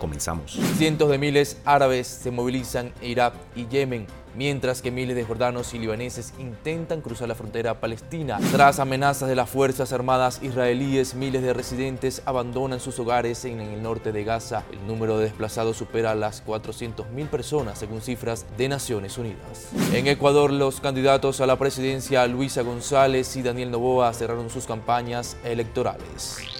Comenzamos. Cientos de miles árabes se movilizan en Irak y Yemen, mientras que miles de jordanos y libaneses intentan cruzar la frontera palestina. Tras amenazas de las Fuerzas Armadas israelíes, miles de residentes abandonan sus hogares en el norte de Gaza. El número de desplazados supera las 400.000 personas, según cifras de Naciones Unidas. En Ecuador, los candidatos a la presidencia Luisa González y Daniel Novoa cerraron sus campañas electorales.